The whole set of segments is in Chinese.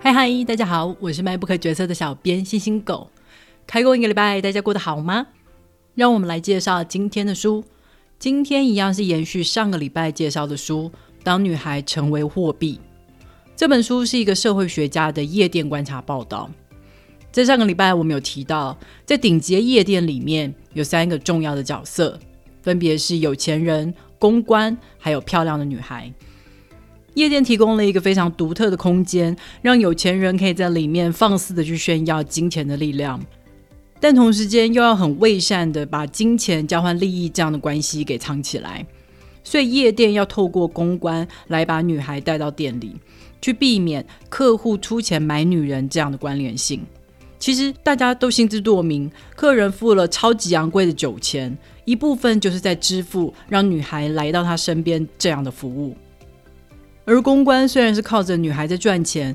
嗨嗨，大家好，我是卖不可角色的小编星星狗。开工一个礼拜，大家过得好吗？让我们来介绍今天的书。今天一样是延续上个礼拜介绍的书，《当女孩成为货币》这本书是一个社会学家的夜店观察报道。在上个礼拜，我们有提到，在顶级夜店里面有三个重要的角色，分别是有钱人、公关，还有漂亮的女孩。夜店提供了一个非常独特的空间，让有钱人可以在里面放肆的去炫耀金钱的力量，但同时间又要很伪善的把金钱交换利益这样的关系给藏起来。所以夜店要透过公关来把女孩带到店里，去避免客户出钱买女人这样的关联性。其实大家都心知肚明，客人付了超级昂贵的酒钱，一部分就是在支付让女孩来到他身边这样的服务。而公关虽然是靠着女孩在赚钱，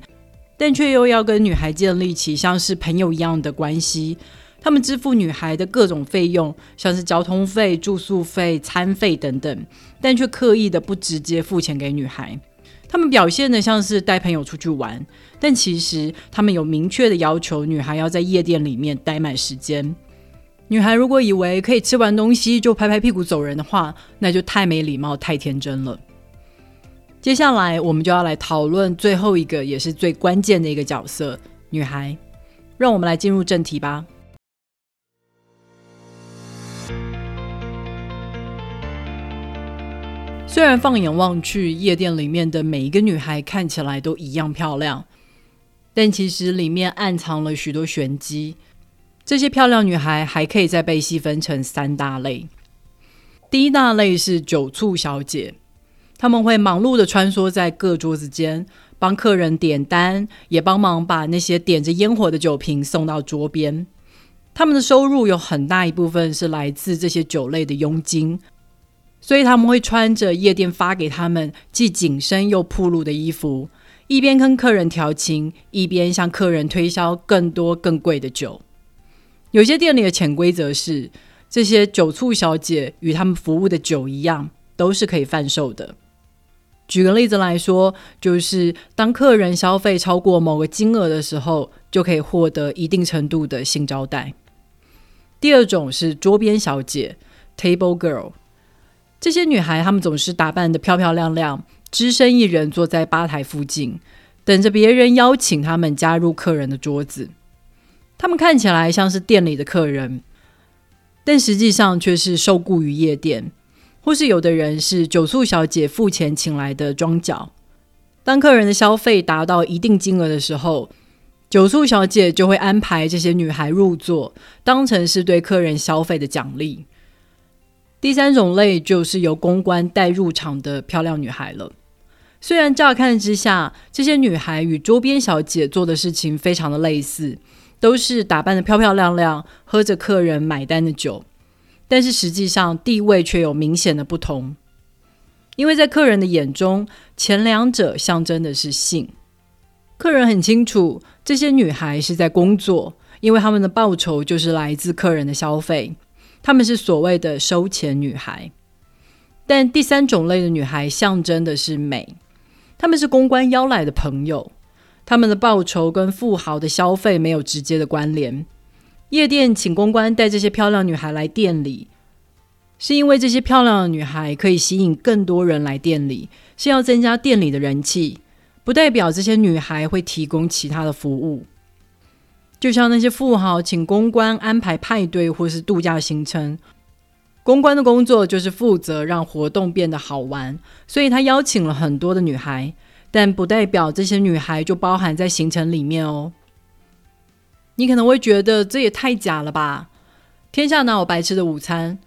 但却又要跟女孩建立起像是朋友一样的关系。他们支付女孩的各种费用，像是交通费、住宿费、餐费等等，但却刻意的不直接付钱给女孩。他们表现的像是带朋友出去玩，但其实他们有明确的要求，女孩要在夜店里面待满时间。女孩如果以为可以吃完东西就拍拍屁股走人的话，那就太没礼貌、太天真了。接下来，我们就要来讨论最后一个，也是最关键的一个角色——女孩。让我们来进入正题吧。虽然放眼望去，夜店里面的每一个女孩看起来都一样漂亮，但其实里面暗藏了许多玄机。这些漂亮女孩还可以再被细分成三大类。第一大类是酒醋小姐。他们会忙碌的穿梭在各桌子间，帮客人点单，也帮忙把那些点着烟火的酒瓶送到桌边。他们的收入有很大一部分是来自这些酒类的佣金，所以他们会穿着夜店发给他们既紧身又暴露的衣服，一边跟客人调情，一边向客人推销更多更贵的酒。有些店里的潜规则是，这些酒醋小姐与他们服务的酒一样，都是可以贩售的。举个例子来说，就是当客人消费超过某个金额的时候，就可以获得一定程度的性招待。第二种是桌边小姐 （table girl），这些女孩她们总是打扮的漂漂亮亮，只身一人坐在吧台附近，等着别人邀请她们加入客人的桌子。她们看起来像是店里的客人，但实际上却是受雇于夜店。或是有的人是酒宿小姐付钱请来的庄脚，当客人的消费达到一定金额的时候，酒宿小姐就会安排这些女孩入座，当成是对客人消费的奖励。第三种类就是由公关带入场的漂亮女孩了。虽然乍看之下，这些女孩与桌边小姐做的事情非常的类似，都是打扮的漂漂亮亮，喝着客人买单的酒。但是实际上地位却有明显的不同，因为在客人的眼中，前两者象征的是性。客人很清楚这些女孩是在工作，因为他们的报酬就是来自客人的消费，他们是所谓的收钱女孩。但第三种类的女孩象征的是美，他们是公关邀来的朋友，他们的报酬跟富豪的消费没有直接的关联。夜店请公关带这些漂亮女孩来店里，是因为这些漂亮的女孩可以吸引更多人来店里，是要增加店里的人气，不代表这些女孩会提供其他的服务。就像那些富豪请公关安排派对或是度假行程，公关的工作就是负责让活动变得好玩，所以他邀请了很多的女孩，但不代表这些女孩就包含在行程里面哦。你可能会觉得这也太假了吧？天下哪有白吃的午餐？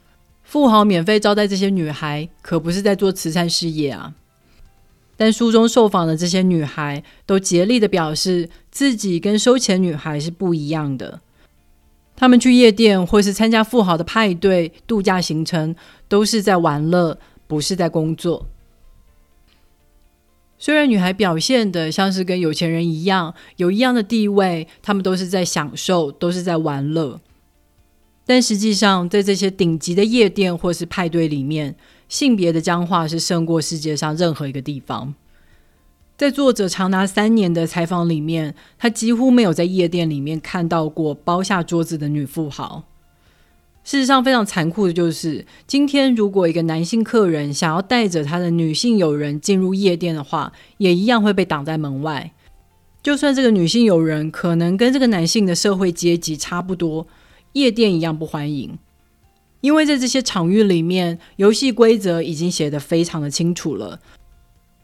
富豪免费招待这些女孩，可不是在做慈善事业啊！但书中受访的这些女孩都竭力的表示，自己跟收钱女孩是不一样的。她们去夜店或是参加富豪的派对、度假行程，都是在玩乐，不是在工作。虽然女孩表现的像是跟有钱人一样，有一样的地位，他们都是在享受，都是在玩乐，但实际上，在这些顶级的夜店或是派对里面，性别的僵化是胜过世界上任何一个地方。在作者长达三年的采访里面，他几乎没有在夜店里面看到过包下桌子的女富豪。事实上，非常残酷的就是，今天如果一个男性客人想要带着他的女性友人进入夜店的话，也一样会被挡在门外。就算这个女性友人可能跟这个男性的社会阶级差不多，夜店一样不欢迎。因为在这些场域里面，游戏规则已经写得非常的清楚了。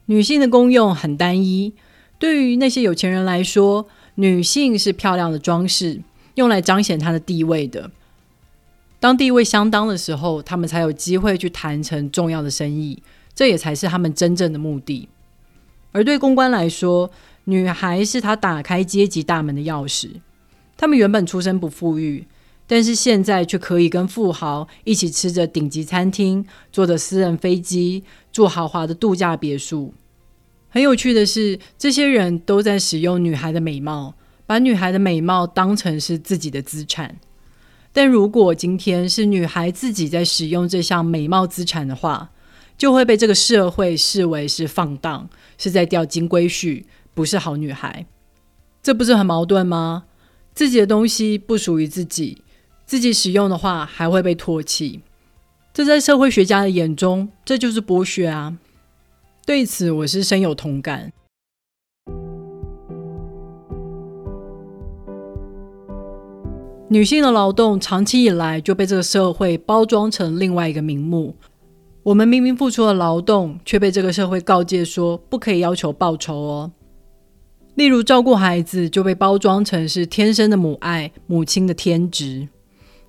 女性的功用很单一，对于那些有钱人来说，女性是漂亮的装饰，用来彰显她的地位的。当地位相当的时候，他们才有机会去谈成重要的生意，这也才是他们真正的目的。而对公关来说，女孩是他打开阶级大门的钥匙。他们原本出身不富裕，但是现在却可以跟富豪一起吃着顶级餐厅，坐着私人飞机，住豪华的度假别墅。很有趣的是，这些人都在使用女孩的美貌，把女孩的美貌当成是自己的资产。但如果今天是女孩自己在使用这项美貌资产的话，就会被这个社会视为是放荡，是在钓金龟婿，不是好女孩。这不是很矛盾吗？自己的东西不属于自己，自己使用的话还会被唾弃。这在社会学家的眼中，这就是剥削啊。对此，我是深有同感。女性的劳动长期以来就被这个社会包装成另外一个名目。我们明明付出了劳动，却被这个社会告诫说不可以要求报酬哦。例如，照顾孩子就被包装成是天生的母爱、母亲的天职；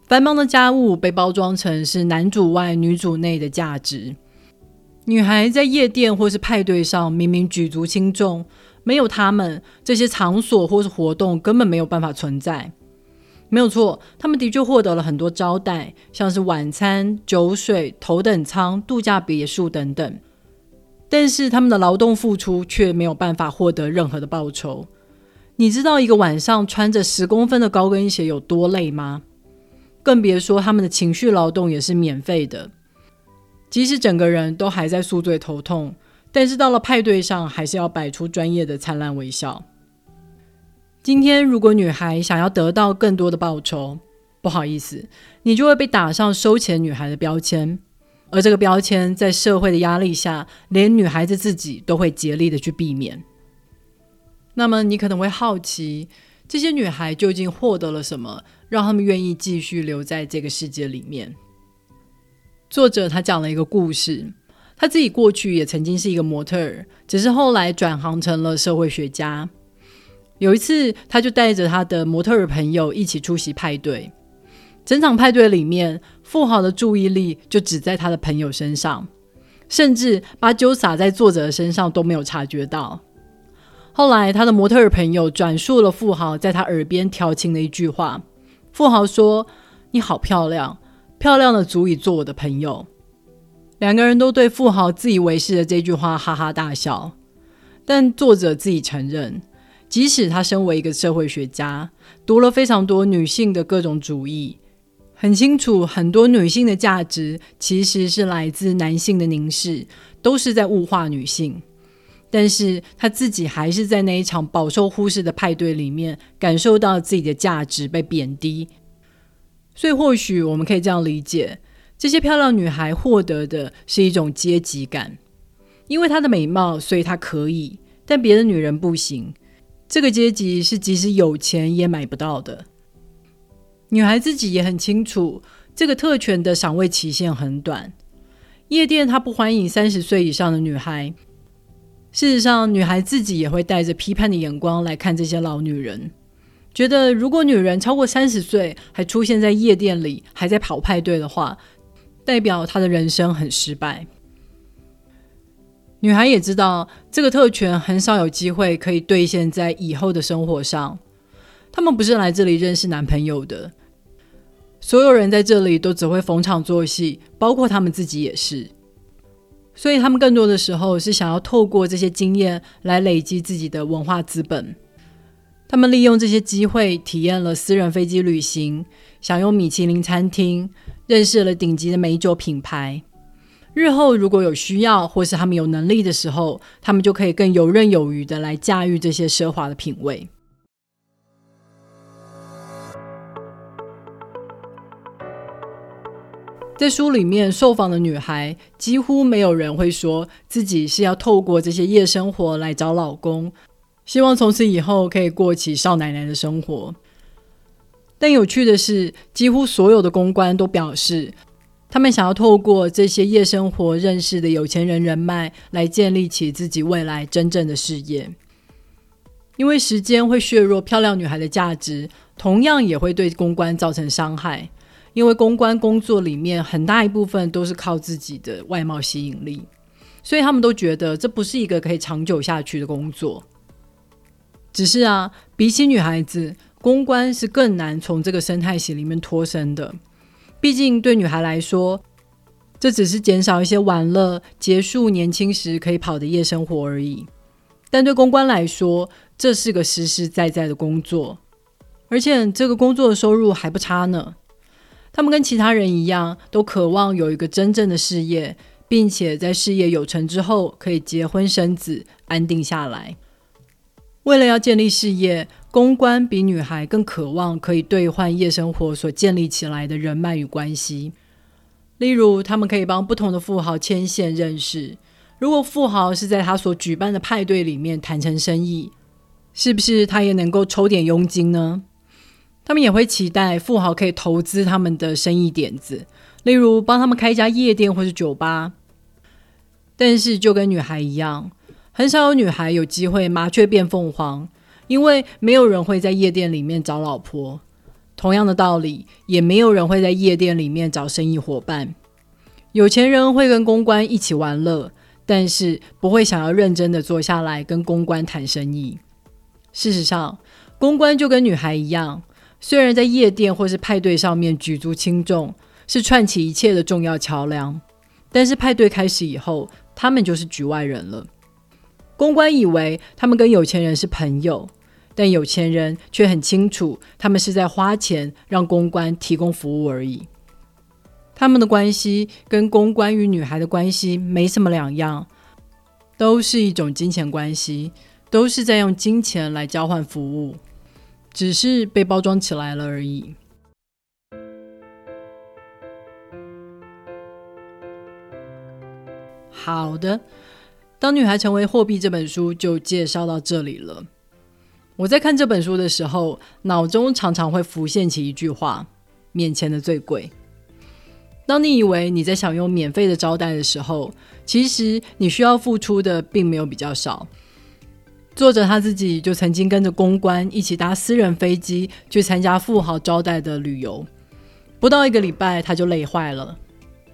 繁忙的家务被包装成是男主外女主内的价值。女孩在夜店或是派对上明明举足轻重，没有她们，这些场所或是活动根本没有办法存在。没有错，他们的确获得了很多招待，像是晚餐、酒水、头等舱、度假别墅等等。但是他们的劳动付出却没有办法获得任何的报酬。你知道一个晚上穿着十公分的高跟鞋有多累吗？更别说他们的情绪劳动也是免费的。即使整个人都还在宿醉头痛，但是到了派对上，还是要摆出专业的灿烂微笑。今天，如果女孩想要得到更多的报酬，不好意思，你就会被打上收钱女孩的标签。而这个标签在社会的压力下，连女孩子自己都会竭力的去避免。那么，你可能会好奇，这些女孩究竟获得了什么，让他们愿意继续留在这个世界里面？作者他讲了一个故事，他自己过去也曾经是一个模特儿，只是后来转行成了社会学家。有一次，他就带着他的模特儿朋友一起出席派对，整场派对里面，富豪的注意力就只在他的朋友身上，甚至把酒洒在作者的身上都没有察觉到。后来，他的模特儿朋友转述了富豪在他耳边调情的一句话，富豪说：“你好漂亮。”漂亮的足以做我的朋友。两个人都对富豪自以为是的这句话哈哈大笑。但作者自己承认，即使他身为一个社会学家，读了非常多女性的各种主义，很清楚很多女性的价值其实是来自男性的凝视，都是在物化女性。但是他自己还是在那一场饱受忽视的派对里面，感受到自己的价值被贬低。所以，或许我们可以这样理解：这些漂亮女孩获得的是一种阶级感，因为她的美貌，所以她可以，但别的女人不行。这个阶级是即使有钱也买不到的。女孩自己也很清楚，这个特权的赏味期限很短。夜店它不欢迎三十岁以上的女孩。事实上，女孩自己也会带着批判的眼光来看这些老女人。觉得如果女人超过三十岁还出现在夜店里，还在跑派对的话，代表她的人生很失败。女孩也知道这个特权很少有机会可以兑现在以后的生活上。他们不是来这里认识男朋友的，所有人在这里都只会逢场作戏，包括他们自己也是。所以他们更多的时候是想要透过这些经验来累积自己的文化资本。他们利用这些机会体验了私人飞机旅行，享用米其林餐厅，认识了顶级的美酒品牌。日后如果有需要，或是他们有能力的时候，他们就可以更游刃有余的来驾驭这些奢华的品味。在书里面受访的女孩，几乎没有人会说自己是要透过这些夜生活来找老公，希望从此以后可以过起少奶奶的生活。但有趣的是，几乎所有的公关都表示，他们想要透过这些夜生活认识的有钱人人脉，来建立起自己未来真正的事业。因为时间会削弱漂亮女孩的价值，同样也会对公关造成伤害。因为公关工作里面很大一部分都是靠自己的外貌吸引力，所以他们都觉得这不是一个可以长久下去的工作。只是啊，比起女孩子，公关是更难从这个生态系里面脱身的。毕竟对女孩来说，这只是减少一些玩乐、结束年轻时可以跑的夜生活而已。但对公关来说，这是个实实在在的工作，而且这个工作的收入还不差呢。他们跟其他人一样，都渴望有一个真正的事业，并且在事业有成之后可以结婚生子，安定下来。为了要建立事业，公关比女孩更渴望可以兑换夜生活所建立起来的人脉与关系。例如，他们可以帮不同的富豪牵线认识。如果富豪是在他所举办的派对里面谈成生意，是不是他也能够抽点佣金呢？他们也会期待富豪可以投资他们的生意点子，例如帮他们开一家夜店或是酒吧。但是就跟女孩一样，很少有女孩有机会麻雀变凤凰，因为没有人会在夜店里面找老婆。同样的道理，也没有人会在夜店里面找生意伙伴。有钱人会跟公关一起玩乐，但是不会想要认真的坐下来跟公关谈生意。事实上，公关就跟女孩一样。虽然在夜店或是派对上面举足轻重，是串起一切的重要桥梁，但是派对开始以后，他们就是局外人了。公关以为他们跟有钱人是朋友，但有钱人却很清楚，他们是在花钱让公关提供服务而已。他们的关系跟公关与女孩的关系没什么两样，都是一种金钱关系，都是在用金钱来交换服务。只是被包装起来了而已。好的，当女孩成为货币这本书就介绍到这里了。我在看这本书的时候，脑中常常会浮现起一句话：“面前的最贵。”当你以为你在享用免费的招待的时候，其实你需要付出的并没有比较少。作者他自己就曾经跟着公关一起搭私人飞机去参加富豪招待的旅游，不到一个礼拜他就累坏了，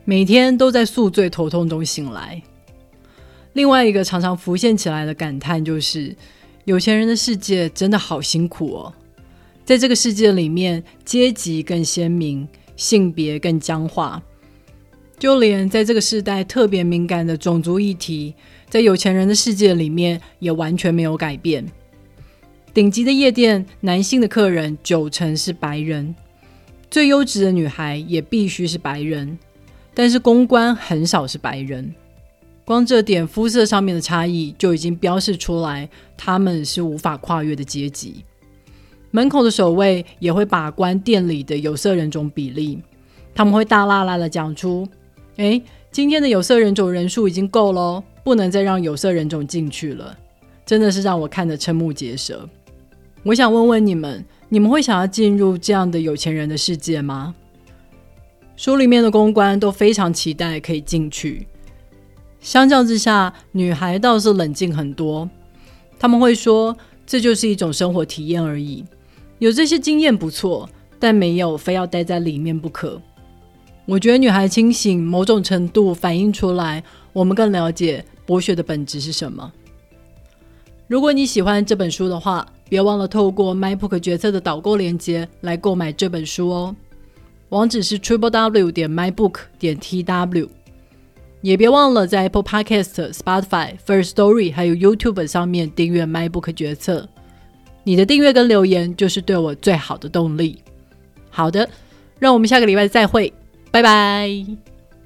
每天都在宿醉头痛中醒来。另外一个常常浮现起来的感叹就是：有钱人的世界真的好辛苦哦，在这个世界里面，阶级更鲜明，性别更僵化，就连在这个时代特别敏感的种族议题。在有钱人的世界里面，也完全没有改变。顶级的夜店，男性的客人九成是白人，最优质的女孩也必须是白人。但是公关很少是白人，光这点肤色上面的差异就已经标示出来，他们是无法跨越的阶级。门口的守卫也会把关店里的有色人种比例，他们会大啦啦的讲出：“哎，今天的有色人种人数已经够喽。”不能再让有色人种进去了，真的是让我看得瞠目结舌。我想问问你们，你们会想要进入这样的有钱人的世界吗？书里面的公关都非常期待可以进去。相较之下，女孩倒是冷静很多。他们会说，这就是一种生活体验而已，有这些经验不错，但没有非要待在里面不可。我觉得女孩清醒，某种程度反映出来，我们更了解。博学的本质是什么？如果你喜欢这本书的话，别忘了透过 MyBook 决策的导购链接来购买这本书哦。网址是 triple w 点 mybook 点 tw。也别忘了在 Apple Podcast、Spotify、First Story 还有 YouTube 上面订阅 MyBook 决策。你的订阅跟留言就是对我最好的动力。好的，让我们下个礼拜再会，拜拜。